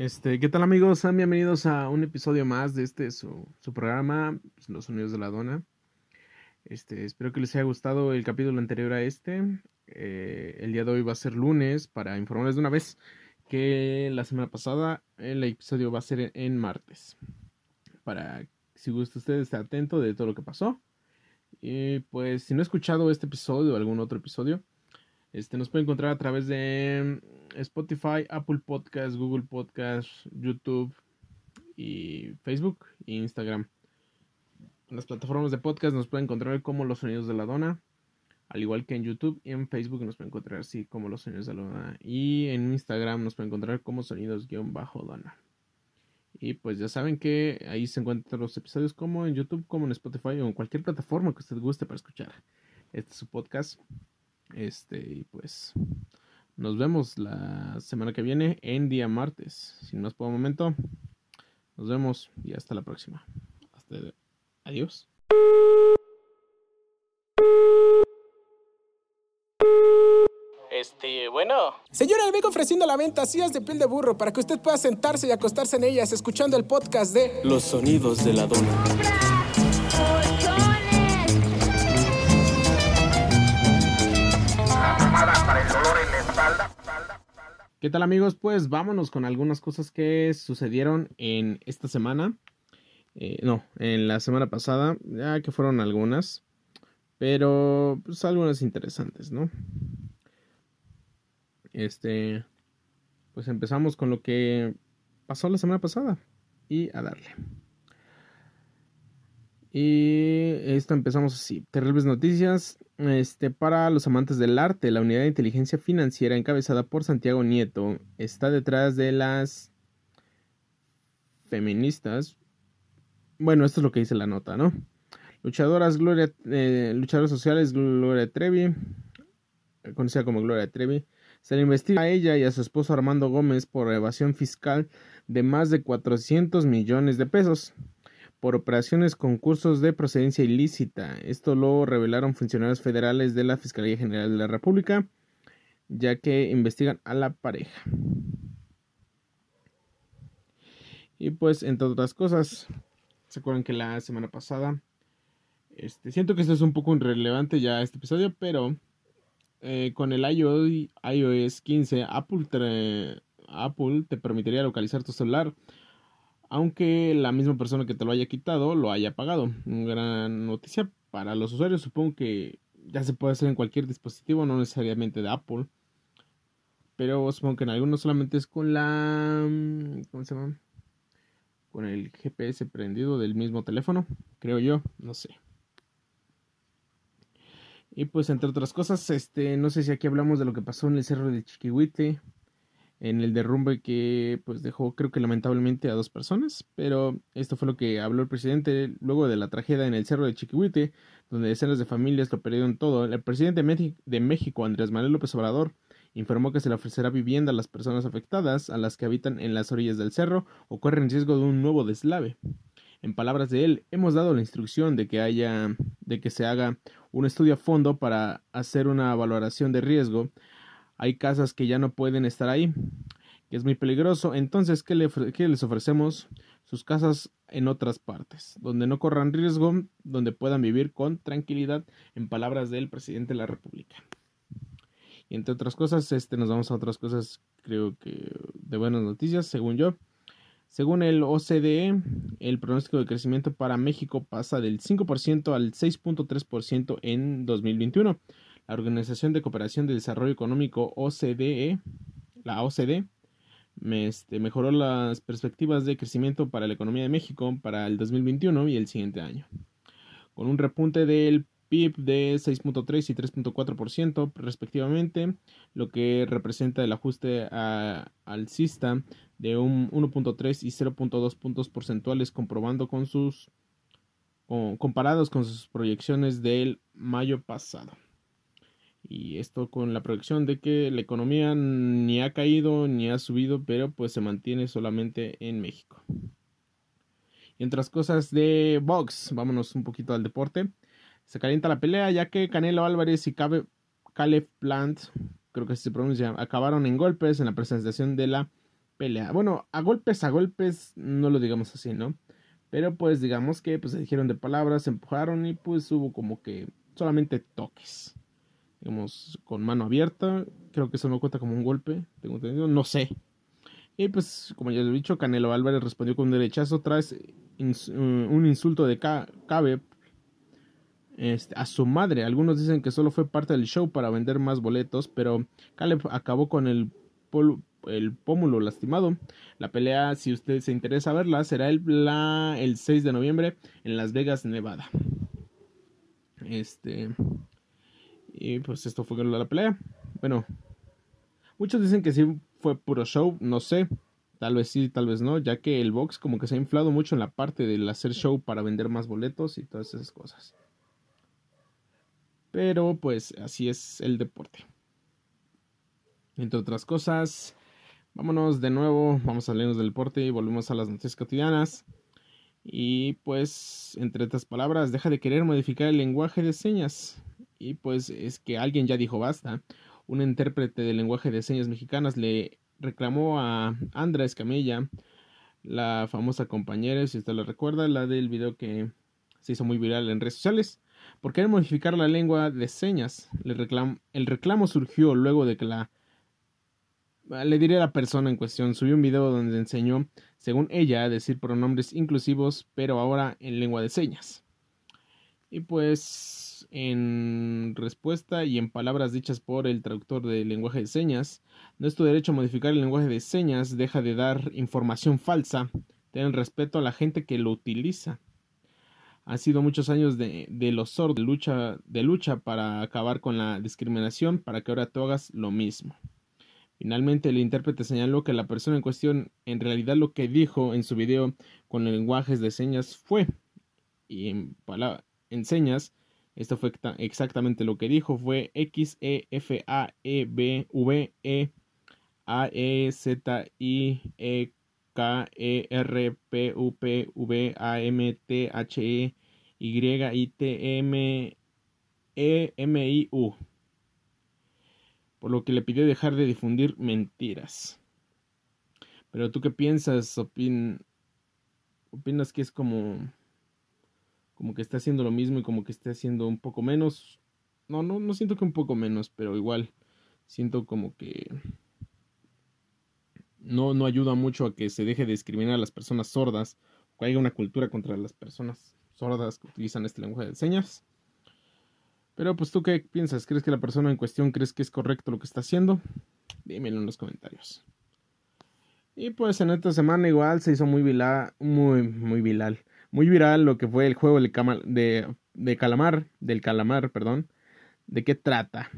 Este, ¿qué tal amigos? Sean bienvenidos a un episodio más de este su, programa, pues, Los Sonidos de la Dona. Este, espero que les haya gustado el capítulo anterior a este. Eh, el día de hoy va a ser lunes para informarles de una vez que la semana pasada el episodio va a ser en martes. Para si gusta usted estar atento de todo lo que pasó. Y pues si no ha escuchado este episodio o algún otro episodio, este nos puede encontrar a través de Spotify, Apple Podcasts, Google Podcasts, YouTube y Facebook e Instagram. En las plataformas de podcast nos pueden encontrar como Los Sonidos de la Dona, al igual que en YouTube y en Facebook nos pueden encontrar así como Los Sonidos de la Dona. Y en Instagram nos pueden encontrar como Sonidos-Dona. Y pues ya saben que ahí se encuentran los episodios como en YouTube, como en Spotify o en cualquier plataforma que usted guste para escuchar. Este es su podcast. Este, y pues nos vemos la semana que viene en día martes. Sin más por el momento, nos vemos y hasta la próxima. Hasta adiós. Este, bueno. Señora, le vengo ofreciendo la venta sillas de piel de burro para que usted pueda sentarse y acostarse en ellas escuchando el podcast de Los sonidos de la dona. ¿Qué tal amigos? Pues vámonos con algunas cosas que sucedieron en esta semana. Eh, no, en la semana pasada, ya que fueron algunas. Pero pues algunas interesantes, ¿no? Este, pues empezamos con lo que pasó la semana pasada y a darle. Y esto empezamos así. Terribles noticias. Este, para los amantes del arte, la unidad de inteligencia financiera encabezada por Santiago Nieto está detrás de las feministas. Bueno, esto es lo que dice la nota, ¿no? Luchadoras Gloria, eh, luchadoras sociales Gloria Trevi, conocida como Gloria Trevi, se le investiga a ella y a su esposo Armando Gómez por evasión fiscal de más de 400 millones de pesos por operaciones concursos de procedencia ilícita. Esto lo revelaron funcionarios federales de la Fiscalía General de la República, ya que investigan a la pareja. Y pues, entre otras cosas, se acuerdan que la semana pasada, este, siento que esto es un poco irrelevante ya este episodio, pero eh, con el iOS 15, Apple Apple te permitiría localizar tu celular aunque la misma persona que te lo haya quitado lo haya pagado. Una gran noticia para los usuarios, supongo que ya se puede hacer en cualquier dispositivo, no necesariamente de Apple. Pero supongo que en algunos solamente es con la... ¿Cómo se llama? Con el GPS prendido del mismo teléfono, creo yo, no sé. Y pues entre otras cosas, este, no sé si aquí hablamos de lo que pasó en el cerro de Chiquihuite en el derrumbe que pues dejó creo que lamentablemente a dos personas, pero esto fue lo que habló el presidente luego de la tragedia en el Cerro de Chiquihuite, donde decenas de familias lo perdieron todo. El presidente de México, Andrés Manuel López Obrador, informó que se le ofrecerá vivienda a las personas afectadas, a las que habitan en las orillas del cerro o corren riesgo de un nuevo deslave. En palabras de él, hemos dado la instrucción de que haya de que se haga un estudio a fondo para hacer una valoración de riesgo hay casas que ya no pueden estar ahí, que es muy peligroso. Entonces, ¿qué, les ofrecemos? Sus casas en otras partes, donde no corran riesgo, donde puedan vivir con tranquilidad, en palabras del presidente de la República. Y entre otras cosas, este, nos vamos a otras cosas, creo que de buenas noticias, según yo. Según el OCDE, el pronóstico de crecimiento para México pasa del 5% al 6.3% en 2021. La Organización de Cooperación de Desarrollo Económico OCDE, la OCDE, este, mejoró las perspectivas de crecimiento para la economía de México para el 2021 y el siguiente año, con un repunte del PIB de 6.3 y 3.4% respectivamente, lo que representa el ajuste al CISTA de un 1.3 y 0.2 puntos porcentuales comprobando con sus comparados con sus proyecciones del mayo pasado. Y esto con la proyección de que la economía ni ha caído ni ha subido, pero pues se mantiene solamente en México. Y entre las cosas de box, vámonos un poquito al deporte. Se calienta la pelea ya que Canelo Álvarez y Caleb Plant, creo que se pronuncia, acabaron en golpes en la presentación de la pelea. Bueno, a golpes, a golpes, no lo digamos así, ¿no? Pero pues digamos que pues se dijeron de palabras, se empujaron y pues hubo como que solamente toques. Digamos, con mano abierta. Creo que eso no cuenta como un golpe. Tengo entendido. No sé. Y pues, como ya les he dicho, Canelo Álvarez respondió con un derechazo tras un insulto de Cabe este, a su madre. Algunos dicen que solo fue parte del show para vender más boletos, pero Caleb acabó con el, el pómulo lastimado. La pelea, si usted se interesa verla, será el, el 6 de noviembre en Las Vegas, Nevada. Este. Y pues esto fue la pelea. Bueno, muchos dicen que sí fue puro show, no sé. Tal vez sí, tal vez no, ya que el box como que se ha inflado mucho en la parte del hacer show para vender más boletos y todas esas cosas. Pero pues así es el deporte. Entre otras cosas, vámonos de nuevo, vamos a leernos del deporte y volvemos a las noticias cotidianas. Y pues, entre otras palabras, deja de querer modificar el lenguaje de señas. Y pues es que alguien ya dijo basta. Un intérprete del lenguaje de señas mexicanas le reclamó a Andra Escamilla, la famosa compañera, si usted lo recuerda, la del video que se hizo muy viral en redes sociales, por querer modificar la lengua de señas. el reclamo surgió luego de que la... Le diré a la persona en cuestión, subió un video donde enseñó, según ella, a decir pronombres inclusivos, pero ahora en lengua de señas. Y pues, en respuesta y en palabras dichas por el traductor del lenguaje de señas, no es tu derecho a modificar el lenguaje de señas, deja de dar información falsa, ten respeto a la gente que lo utiliza. Han sido muchos años de, los sordos, de lucha, de lucha para acabar con la discriminación, para que ahora tú hagas lo mismo. Finalmente, el intérprete señaló que la persona en cuestión en realidad lo que dijo en su video con lenguajes de señas fue, y en, en señas, esto fue exactamente lo que dijo, fue X, E, F, A, E, B, V, E, A, E, Z, I, E, K, E, R, P, U, P, V, A, M, T, H, E, Y, I, T, M, E, M, I, U. Por lo que le pidió dejar de difundir mentiras. Pero tú qué piensas? Opin... ¿Opinas que es como... como que está haciendo lo mismo y como que está haciendo un poco menos? No, no, no siento que un poco menos, pero igual siento como que no, no ayuda mucho a que se deje de discriminar a las personas sordas que haya una cultura contra las personas sordas que utilizan este lenguaje de señas. Pero pues tú qué piensas? ¿Crees que la persona en cuestión crees que es correcto lo que está haciendo? Dímelo en los comentarios. Y pues en esta semana igual se hizo muy viral, muy, muy viral, muy viral lo que fue el juego de, de calamar, del calamar, perdón. ¿De qué trata?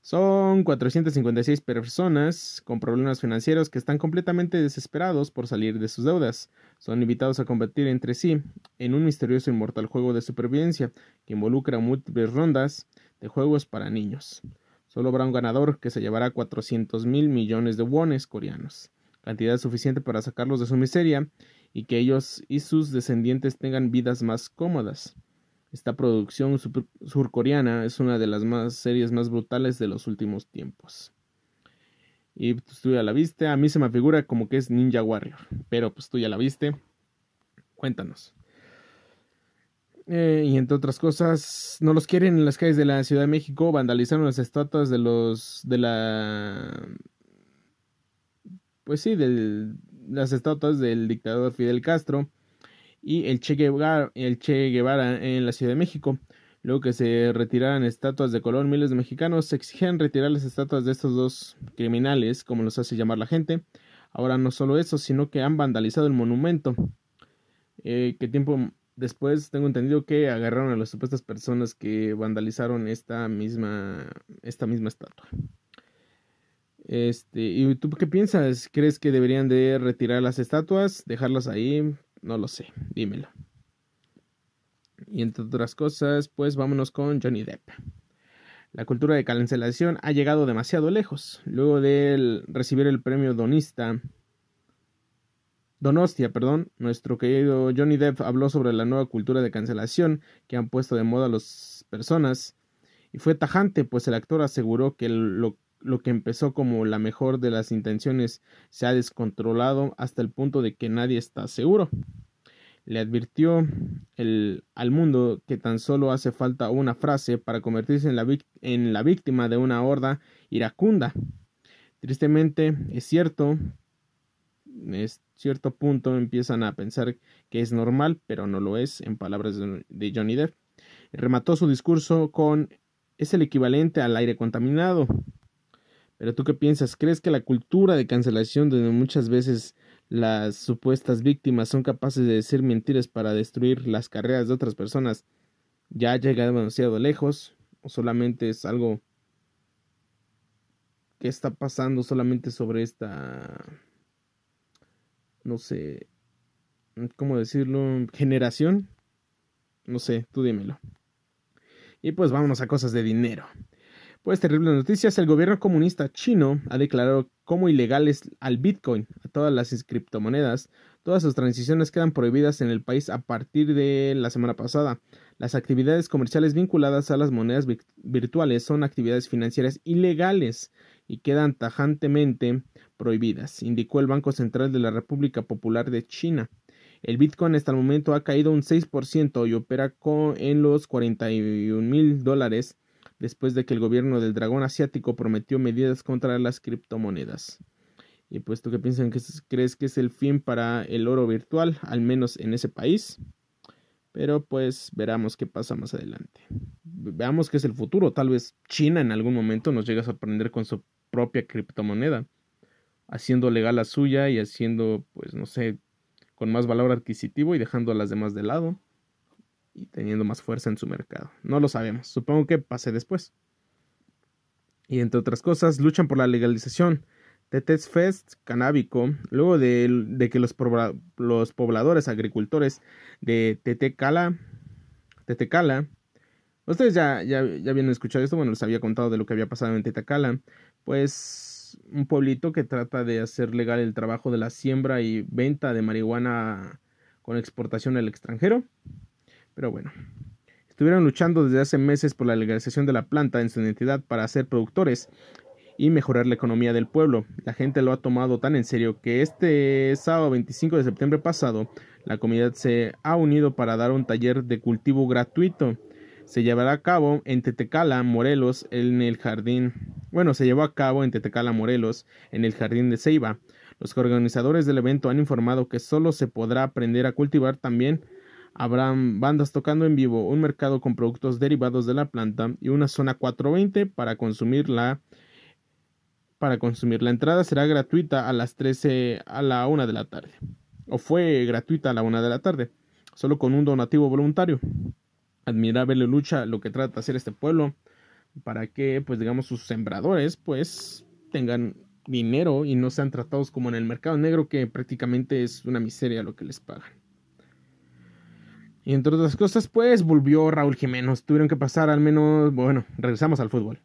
Son 456 personas con problemas financieros que están completamente desesperados por salir de sus deudas. Son invitados a combatir entre sí en un misterioso e inmortal juego de supervivencia que involucra múltiples rondas de juegos para niños. Solo habrá un ganador que se llevará 400 mil millones de wones coreanos, cantidad suficiente para sacarlos de su miseria y que ellos y sus descendientes tengan vidas más cómodas. Esta producción surcoreana es una de las más series más brutales de los últimos tiempos. Y pues tú ya la viste, a mí se me figura como que es Ninja Warrior, pero pues tú ya la viste. Cuéntanos. Eh, y entre otras cosas, no los quieren en las calles de la Ciudad de México, vandalizaron las estatuas de los de la pues sí, de las estatuas del dictador Fidel Castro y el Che, Guevara, el che Guevara en la Ciudad de México. Luego que se retiraran estatuas de color, miles de mexicanos exigían retirar las estatuas de estos dos criminales, como los hace llamar la gente. Ahora no solo eso, sino que han vandalizado el monumento. Eh, que tiempo después tengo entendido que agarraron a las supuestas personas que vandalizaron esta misma, esta misma estatua. Este, ¿y tú qué piensas? ¿Crees que deberían de retirar las estatuas, dejarlas ahí? No lo sé, dímelo. Y entre otras cosas, pues vámonos con Johnny Depp. La cultura de cancelación ha llegado demasiado lejos. Luego de recibir el premio Donista, Donostia, perdón, nuestro querido Johnny Depp habló sobre la nueva cultura de cancelación que han puesto de moda las personas y fue tajante, pues el actor aseguró que lo lo que empezó como la mejor de las intenciones se ha descontrolado hasta el punto de que nadie está seguro. Le advirtió al mundo que tan solo hace falta una frase para convertirse en la, en la víctima de una horda iracunda. Tristemente, es cierto, es cierto punto empiezan a pensar que es normal, pero no lo es, en palabras de Johnny Depp. Remató su discurso con es el equivalente al aire contaminado. Pero tú qué piensas? ¿Crees que la cultura de cancelación donde muchas veces las supuestas víctimas son capaces de decir mentiras para destruir las carreras de otras personas ya ha llegado demasiado lejos? ¿O solamente es algo que está pasando solamente sobre esta, no sé, ¿cómo decirlo? Generación. No sé, tú dímelo. Y pues vámonos a cosas de dinero. Pues terribles noticias, el gobierno comunista chino ha declarado como ilegales al Bitcoin, a todas las criptomonedas. Todas sus transiciones quedan prohibidas en el país a partir de la semana pasada. Las actividades comerciales vinculadas a las monedas virtuales son actividades financieras ilegales y quedan tajantemente prohibidas, indicó el Banco Central de la República Popular de China. El Bitcoin hasta el momento ha caído un 6% y opera en los 41 mil dólares después de que el gobierno del dragón asiático prometió medidas contra las criptomonedas. Y pues tú qué piensan que crees que es el fin para el oro virtual, al menos en ese país. Pero pues veremos qué pasa más adelante. Veamos qué es el futuro. Tal vez China en algún momento nos llegue a sorprender con su propia criptomoneda, haciendo legal la suya y haciendo, pues no sé, con más valor adquisitivo y dejando a las demás de lado y teniendo más fuerza en su mercado. No lo sabemos, supongo que pase después. Y entre otras cosas, luchan por la legalización de Test Fest canábico, luego de, que los, los, pobladores agricultores de Tetecala, Tetecala, ustedes ya, ya, ya habían escuchado esto, bueno, les había contado de lo que había pasado en Tetecala, pues un pueblito que trata de hacer legal el trabajo de la siembra y venta de marihuana con exportación al extranjero. Pero bueno, estuvieron luchando desde hace meses por la legalización de la planta en su identidad para ser productores y mejorar la economía del pueblo. La gente lo ha tomado tan en serio que este sábado 25 de septiembre pasado la comunidad se ha unido para dar un taller de cultivo gratuito se llevará a cabo en Tetecala, Morelos, en el jardín. Bueno, se llevó a cabo en Tetecala, Morelos, en el jardín de Ceiba. Los organizadores del evento han informado que solo se podrá aprender a cultivar también. Habrán bandas tocando en vivo, un mercado con productos derivados de la planta y una zona 420 para consumirla. Para consumir la entrada será gratuita a las 13 a la 1 de la tarde. O fue gratuita a la 1 de la tarde, solo con un donativo voluntario admirable lucha lo que trata de hacer este pueblo para que pues digamos sus sembradores pues tengan dinero y no sean tratados como en el mercado negro que prácticamente es una miseria lo que les pagan. Y entre otras cosas pues volvió Raúl Jiménez, tuvieron que pasar al menos, bueno, regresamos al fútbol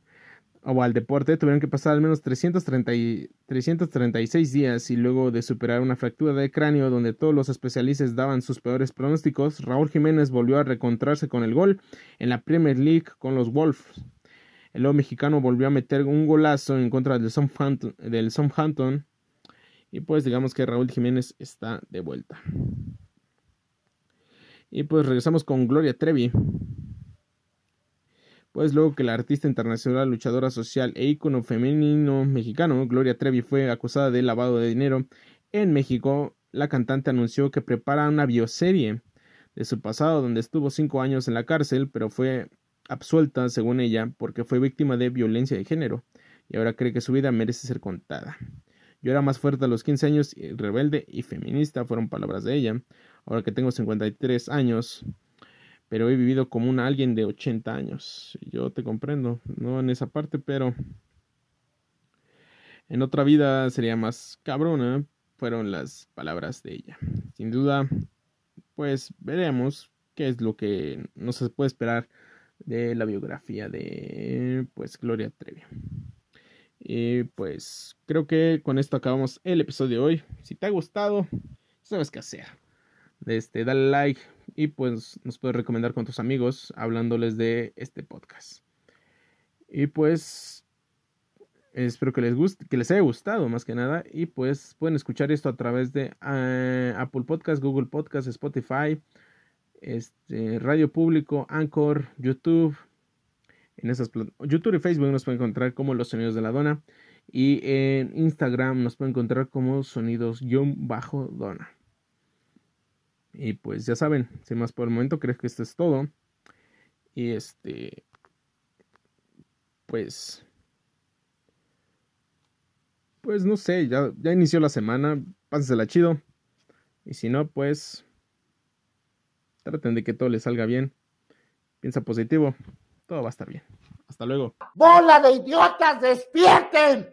o al deporte tuvieron que pasar al menos 330 y 336 días y luego de superar una fractura de cráneo donde todos los especialistas daban sus peores pronósticos, Raúl Jiménez volvió a recontrarse con el gol en la Premier League con los Wolves. El lobo mexicano volvió a meter un golazo en contra del Southampton y pues digamos que Raúl Jiménez está de vuelta. Y pues regresamos con Gloria Trevi pues luego que la artista internacional, luchadora social e ícono femenino mexicano, Gloria Trevi, fue acusada de lavado de dinero en México, la cantante anunció que prepara una bioserie de su pasado donde estuvo cinco años en la cárcel, pero fue absuelta, según ella, porque fue víctima de violencia de género, y ahora cree que su vida merece ser contada. Yo era más fuerte a los 15 años, rebelde y feminista, fueron palabras de ella. Ahora que tengo 53 años, pero he vivido como un alguien de 80 años. Yo te comprendo, no en esa parte, pero en otra vida sería más cabrona, fueron las palabras de ella. Sin duda, pues veremos qué es lo que no se puede esperar de la biografía de pues Gloria Trevi. Y pues creo que con esto acabamos el episodio de hoy. Si te ha gustado, sabes qué hacer. Este, dale like, y pues nos puedes recomendar con tus amigos hablándoles de este podcast. Y pues Espero que les guste, que les haya gustado más que nada. Y pues pueden escuchar esto a través de eh, Apple Podcast, Google Podcast, Spotify, este, Radio Público, Anchor, YouTube. En esas YouTube y Facebook nos pueden encontrar como Los Sonidos de la Dona. Y en Instagram nos pueden encontrar como Sonidos-Dona. Y pues ya saben, sin más por el momento, creo que esto es todo. Y este. Pues pues no sé, ya, ya inició la semana, pásensela chido. Y si no, pues traten de que todo les salga bien. Piensa positivo, todo va a estar bien. Hasta luego. ¡Bola de idiotas, despierten!